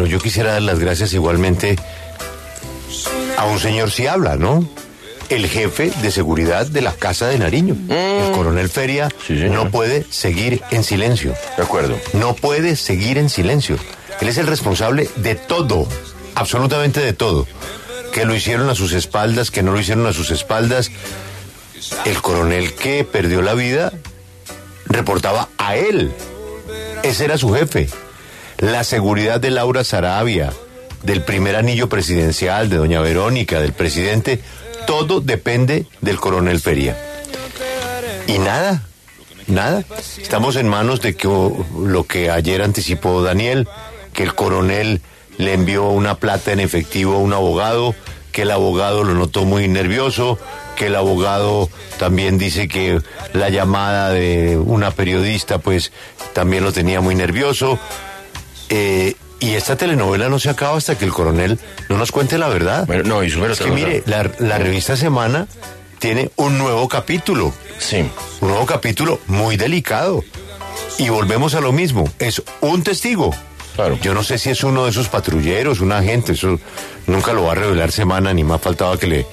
pero yo quisiera dar las gracias igualmente a un señor si habla, ¿no? El jefe de seguridad de la Casa de Nariño, el coronel Feria, Sí, no puede seguir en silencio. De acuerdo. No puede seguir en silencio. Él es el responsable de todo, absolutamente de todo. Que lo hicieron a sus espaldas, que no lo hicieron a sus espaldas. El coronel que perdió la vida reportaba a él. Ese era su jefe. La seguridad de Laura Sarabia, del primer anillo presidencial, de doña Verónica, del presidente, todo depende del coronel Feria. Y nada, nada. Estamos en manos de que lo que ayer anticipó Daniel, que el coronel le envió una plata en efectivo a un abogado, que el abogado lo notó muy nervioso, que el abogado también dice que la llamada de una periodista pues también lo tenía muy nervioso. Eh, y esta telenovela no se acaba hasta que el coronel no nos cuente la verdad. Bueno, no, y es que mire, la, la revista Semana tiene un nuevo capítulo Sí. un nuevo capítulo muy delicado. Y volvemos a lo mismo, es un testigo. Claro. Yo no sé si es uno de esos patrulleros, un agente, eso nunca lo va a revelar Semana, ni más faltaba que le,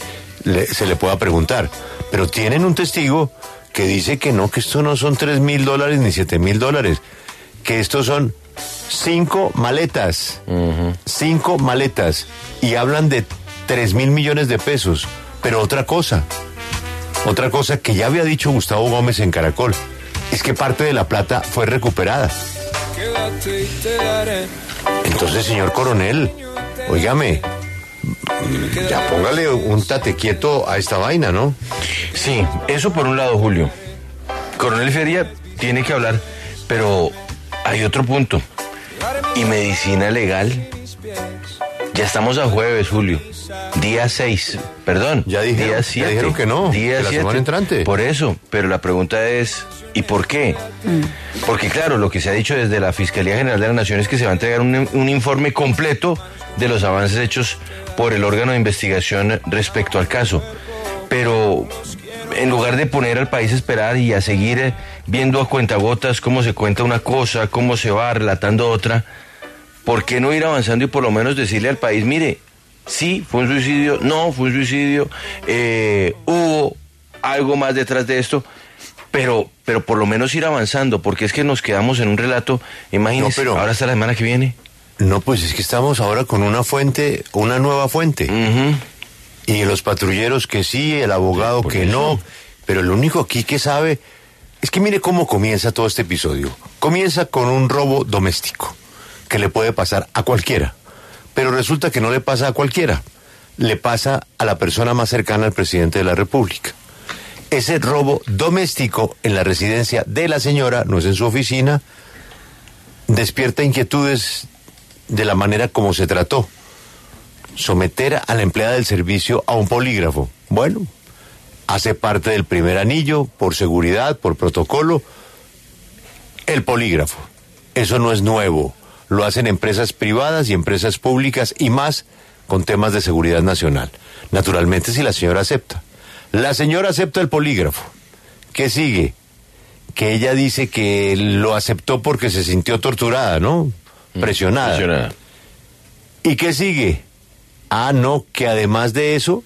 le- se le pueda preguntar. Pero tienen un testigo que dice que no, que esto no son tres mil dólares ni siete mil dólares, que estos son cinco maletas, cinco maletas, y hablan de tres mil millones de pesos. Pero otra cosa, otra cosa que ya había dicho Gustavo Gómez en Caracol es que parte de la plata fue recuperada. Entonces, señor coronel, óigame, ya póngale un tate quieto a esta vaina, ¿no? Sí, eso por un lado, Julio. Coronel Feria tiene que hablar, pero hay otro punto. ¿Y medicina legal? Ya estamos a jueves, Julio. Día 6, perdón. Ya dijeron- día ya 7. dijeron que no, Día que la siete. semana entrante. Por eso, pero la pregunta es, ¿y por qué? Porque claro, lo que se ha dicho desde la Fiscalía General de la Nación es que se va a entregar un, un informe completo de los avances hechos por el órgano de investigación respecto al caso. Pero en lugar de poner al país a esperar y a seguir eh, viendo a cuentagotas cómo se cuenta una cosa, cómo se va relatando otra, ¿por qué no ir avanzando y por lo menos decirle al país, mire, sí, fue un suicidio, no, fue un suicidio, eh, hubo algo más detrás de esto, pero, pero por lo menos ir avanzando, porque es que nos quedamos en un relato, imagínense, No, pero- ahora hasta la semana que viene. No, pues es que estamos ahora con una fuente, una nueva fuente. Y los patrulleros que sí, el abogado que eso. no. Pero el único aquí que sabe es que mire cómo comienza todo este episodio. Comienza con un robo doméstico que le puede pasar a cualquiera. Pero resulta que no le pasa a cualquiera. Le pasa a la persona más cercana al presidente de la República. Ese robo doméstico en la residencia de la señora, no es en su oficina, despierta inquietudes de la manera como se trató someter a la empleada del servicio a un polígrafo. Bueno, hace parte del primer anillo, por seguridad, por protocolo, el polígrafo. Eso no es nuevo. Lo hacen empresas privadas y empresas públicas y más con temas de seguridad nacional. Naturalmente si la señora acepta. La señora acepta el polígrafo. ¿Qué sigue? Que ella dice que lo aceptó porque se sintió torturada, ¿no? Presionada. Presionada. ¿Y qué sigue? Ah, no, que además de eso,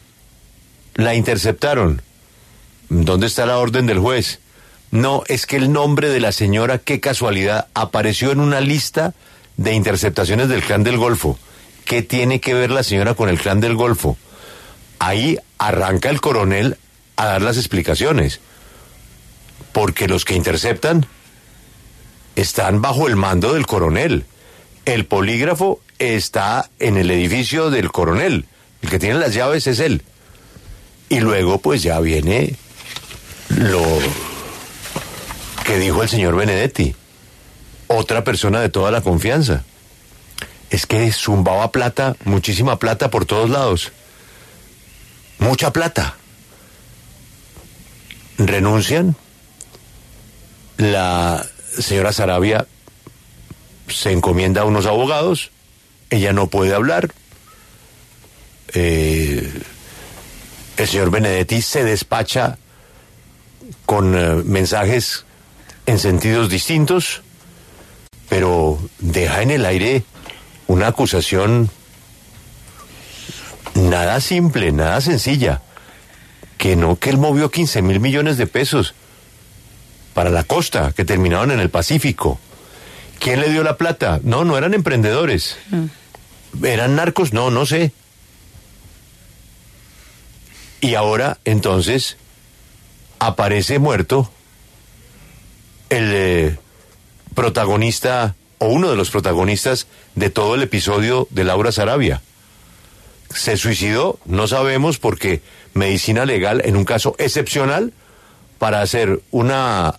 la interceptaron. ¿Dónde está la orden del juez? No, es que el nombre de la señora, qué casualidad, apareció en una lista de interceptaciones del clan del Golfo. ¿Qué tiene que ver la señora con el clan del Golfo? Ahí arranca el coronel a dar las explicaciones. Porque los que interceptan están bajo el mando del coronel. El polígrafo está en el edificio del coronel. El que tiene las llaves es él. Y luego pues ya viene lo que dijo el señor Benedetti. Otra persona de toda la confianza. Es que zumbaba plata, muchísima plata por todos lados. Mucha plata. Renuncian. La señora Sarabia se encomienda a unos abogados, ella no puede hablar, eh, el señor Benedetti se despacha con eh, mensajes en sentidos distintos, pero deja en el aire una acusación nada simple, nada sencilla. Que no, que él movió 15 mil millones de pesos para la costa, que terminaron en el Pacífico. ¿Quién le dio la plata? No, no eran emprendedores. ¿Eran narcos? No, no sé. Y ahora, entonces, aparece muerto el eh, protagonista o uno de los protagonistas de todo el episodio de Laura Sarabia. Se suicidó, no sabemos porque medicina legal en un caso excepcional para hacer una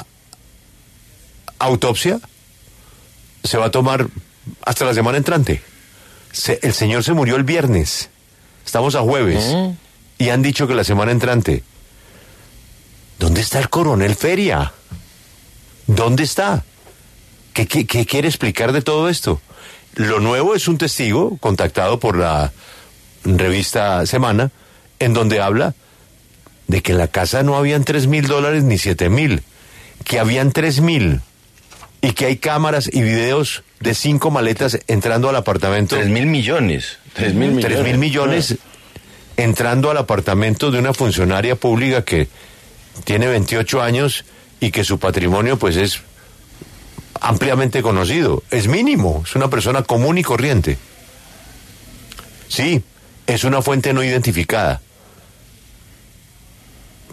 autopsia se va a tomar hasta la semana entrante. el señor se murió el viernes. Estamos a jueves. Mm. Y han dicho que la semana entrante. ¿Dónde está el coronel Feria? ¿Dónde está? ¿Qué, qué quiere explicar de todo esto? Lo nuevo es un testigo contactado por la revista Semana, en donde habla de que en la casa no habían tres mil dólares ni siete mil, que habían tres mil y que hay cámaras y videos de cinco maletas entrando al apartamento. Tres mil millones. Tres mil millones. Tres mil millones entrando al apartamento de una funcionaria pública que tiene 28 años y que su patrimonio pues es ampliamente conocido. Es mínimo, es una persona común y corriente. Sí, es una fuente no identificada.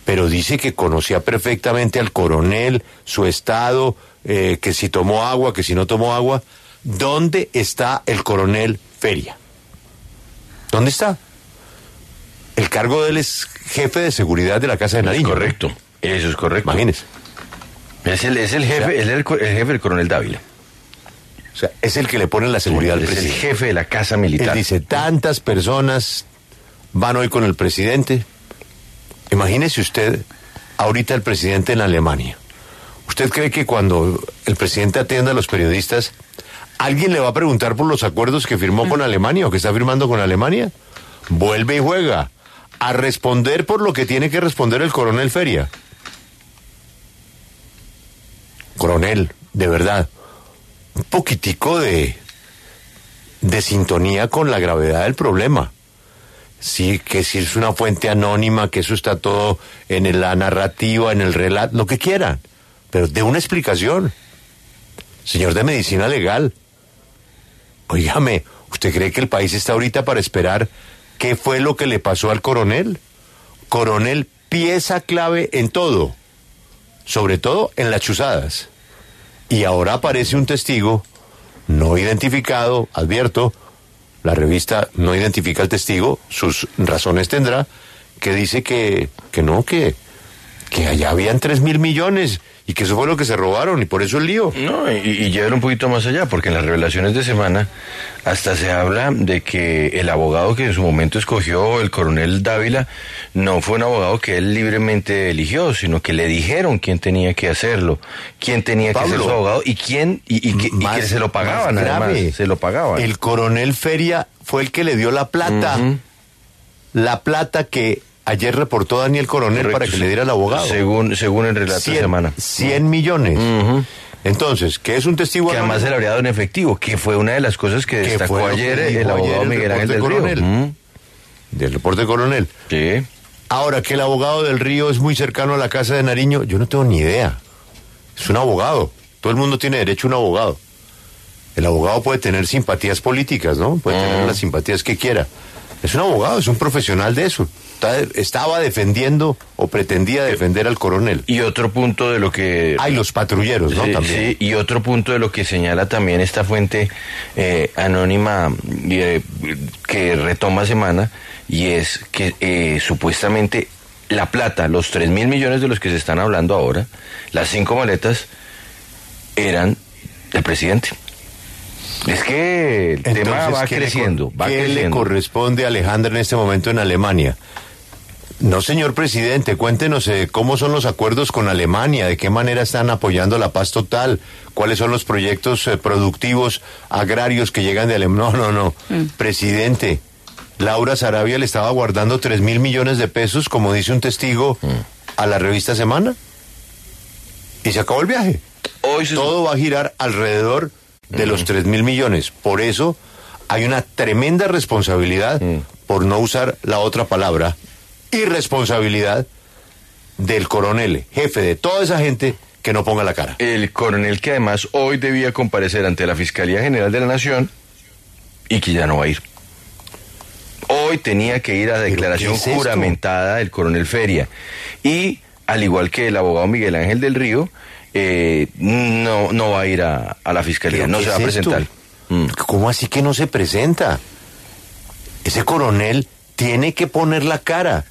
Pero dice que conocía perfectamente al coronel, su estado, eh, que si tomó agua, que si no tomó agua. ¿Dónde está el coronel Feria? ¿Dónde está? El cargo de él es jefe de seguridad de la Casa de Nariño. correcto, eso es correcto. Imagínese. Es el, es el jefe, el, jefe del coronel Dávila. O sea, es el que le pone la seguridad al presidente. Es el jefe de la Casa Militar. Él dice, tantas personas van hoy con el presidente. Imagínese usted, ahorita el presidente en Alemania. ¿Usted cree que cuando el presidente atienda a los periodistas, alguien le va a preguntar por los acuerdos que firmó con Alemania o que está firmando con Alemania? Vuelve y juega a responder por lo que tiene que responder el coronel Feria. Coronel, de verdad, un poquitico de, de sintonía con la gravedad del problema. Sí, que si es una fuente anónima, que eso está todo en la narrativa, en el relato, lo que quieran pero de una explicación. Señor de Medicina Legal, oígame, ¿usted cree que el país está ahorita para esperar qué fue lo que le pasó al coronel? Coronel, pieza clave en todo, sobre todo en las chuzadas. Y ahora aparece un testigo no identificado, advierto, la revista no identifica al testigo, sus razones tendrá, que dice que, que no, que, que allá habían tres mil millones y que eso fue lo que se robaron y por eso el lío. No, y, y un poquito más allá, porque en las revelaciones de semana hasta se habla de que el abogado que en su momento escogió el coronel Dávila no fue un abogado que él libremente eligió, sino que le dijeron quién tenía que hacerlo, quién tenía que ser su abogado y quién y, que, se lo pagaban además, se lo pagaban. El coronel Feria fue el que le dio la plata. La plata que Ayer reportó Daniel Coronel para que le diera al abogado. Según, según el relato de semana. 100 millones. Entonces, ¿qué es un testigo? Que además se le habría dado en efectivo, que fue una de las cosas que destacó ayer el abogado Miguel Ángel del Coronel. Del reporte coronel. Sí. Ahora, que el abogado del Río es muy cercano a la casa de Nariño, yo no tengo ni idea. Es un abogado. Todo el mundo tiene derecho a un abogado. El abogado puede tener simpatías políticas, ¿no? Puede tener las simpatías que quiera. Es un abogado, es un profesional de eso estaba defendiendo o pretendía defender al coronel. Y otro punto de lo que... Hay los patrulleros, ¿no? también. Sí, y otro punto de lo que señala también esta fuente eh, anónima eh, que retoma semana, y es que eh, supuestamente la plata, los 3 mil millones de los que se están hablando ahora, las cinco maletas, eran del presidente. Es que el tema va creciendo. Le, ¿Qué le corresponde a Alejandra en este momento en Alemania? No, señor presidente, cuéntenos eh, cómo son los acuerdos con Alemania, de qué manera están apoyando la paz total, cuáles son los proyectos eh, productivos agrarios que llegan de Alemania. No, no, no. Mm. Presidente, Laura Sarabia le estaba guardando tres mil millones de pesos, como dice un testigo, mm. a la revista Semana. Y se acabó el viaje. Hoy Todo va a girar alrededor de los tres mil millones. Por eso hay una tremenda responsabilidad, Mm. por no usar la otra palabra, irresponsabilidad del coronel, jefe de toda esa gente que no ponga la cara. El coronel que además hoy debía comparecer ante la Fiscalía General de la Nación y que ya no va a ir. Hoy tenía que ir a declaración es juramentada el coronel Feria. Y al igual que el abogado Miguel Ángel del Río, eh, no, no va a ir a, a la Fiscalía, ¿Pero no se va a presentar. Mm. ¿Cómo así que no se presenta? Ese coronel tiene que poner la cara.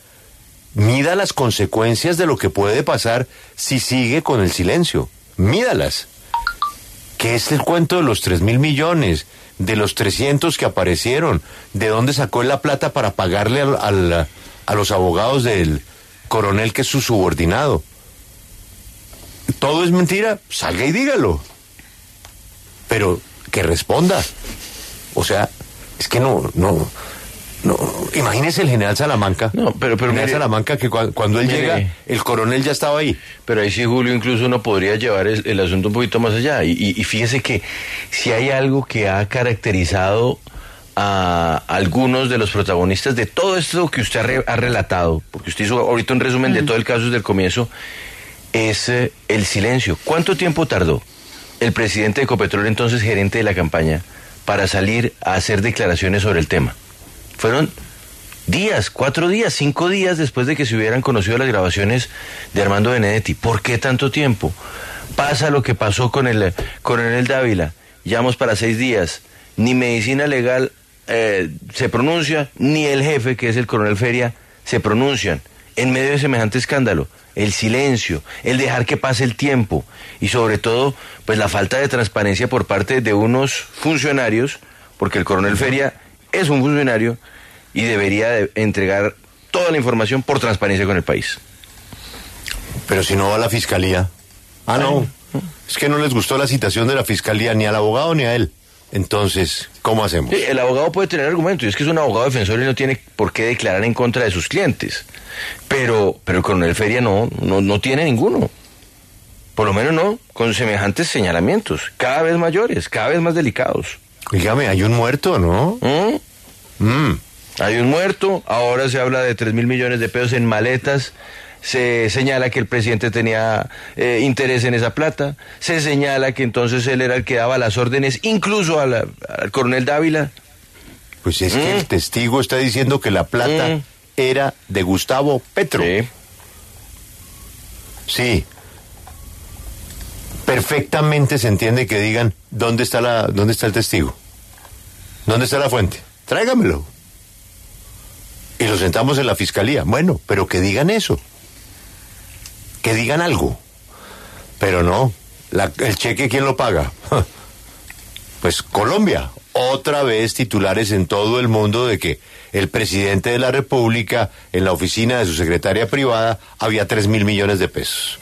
Mida las consecuencias de lo que puede pasar si sigue con el silencio. Mídalas. ¿Qué es el cuento de los tres mil millones? De los 300 que aparecieron. ¿De dónde sacó la plata para pagarle al- al- a los abogados del coronel que es su subordinado? ¿Todo es mentira? Salga y dígalo pero que responda. O sea, es que no, no, no. Imagínese el general Salamanca. No, pero- pero general mire- Salamanca que cua- cuando él mire. llega, el coronel ya estaba ahí. Pero ahí sí, Julio, incluso uno podría llevar el, el asunto un poquito más allá. Y, y- y fíjese que si hay algo que ha caracterizado a algunos de los protagonistas de todo esto que usted ha, re- ha relatado, porque usted hizo ahorita un resumen de todo el caso desde el comienzo, es eh, el silencio. ¿Cuánto tiempo tardó el presidente de Ecopetrol, entonces gerente de la campaña, para salir a hacer declaraciones sobre el tema? Fueron días, cuatro días, cinco días después de que se hubieran conocido las grabaciones de Armando Benedetti. ¿Por qué tanto tiempo? Pasa lo que pasó con el coronel Dávila. Llevamos para seis días. Ni medicina legal eh, se pronuncia, ni el jefe, que es el coronel Feria, se pronuncian. En medio de semejante escándalo, el silencio, el dejar que pase el tiempo y sobre todo, pues la falta de transparencia por parte de unos funcionarios, porque el coronel Feria es un funcionario y debería de entregar toda la información por transparencia con el país. Pero si no va a la fiscalía. Ah, no. Es que no les gustó la citación de la fiscalía ni al abogado ni a él. Entonces, ¿cómo hacemos? Sí, el abogado puede tener argumentos, y es que es un abogado defensor y no tiene por qué declarar en contra de sus clientes. Pero, pero el coronel Feria no, no, no tiene ninguno. Por lo menos no, con semejantes señalamientos, cada vez mayores, cada vez más delicados. Dígame, hay un muerto, ¿no? ¿Mm? Mm. Hay un muerto, ahora se habla de 3 mil millones de pesos en maletas, se señala que el presidente tenía eh, interés en esa plata, se señala que entonces él era el que daba las órdenes, incluso a la- al coronel Dávila. Pues es que Mm. el testigo está diciendo que la plata Mm. era de Gustavo Petro. Sí. Sí. Perfectamente se entiende que digan dónde está la dónde está el testigo. ¿Dónde está la fuente? Tráigamelo. Y lo sentamos en la fiscalía. Bueno, pero que digan eso. Que digan algo. Pero no. La- el cheque quién lo paga? Pues Colombia. Otra vez titulares en todo el mundo de que el presidente de la República, en la oficina de su secretaria privada, había tres mil millones de pesos.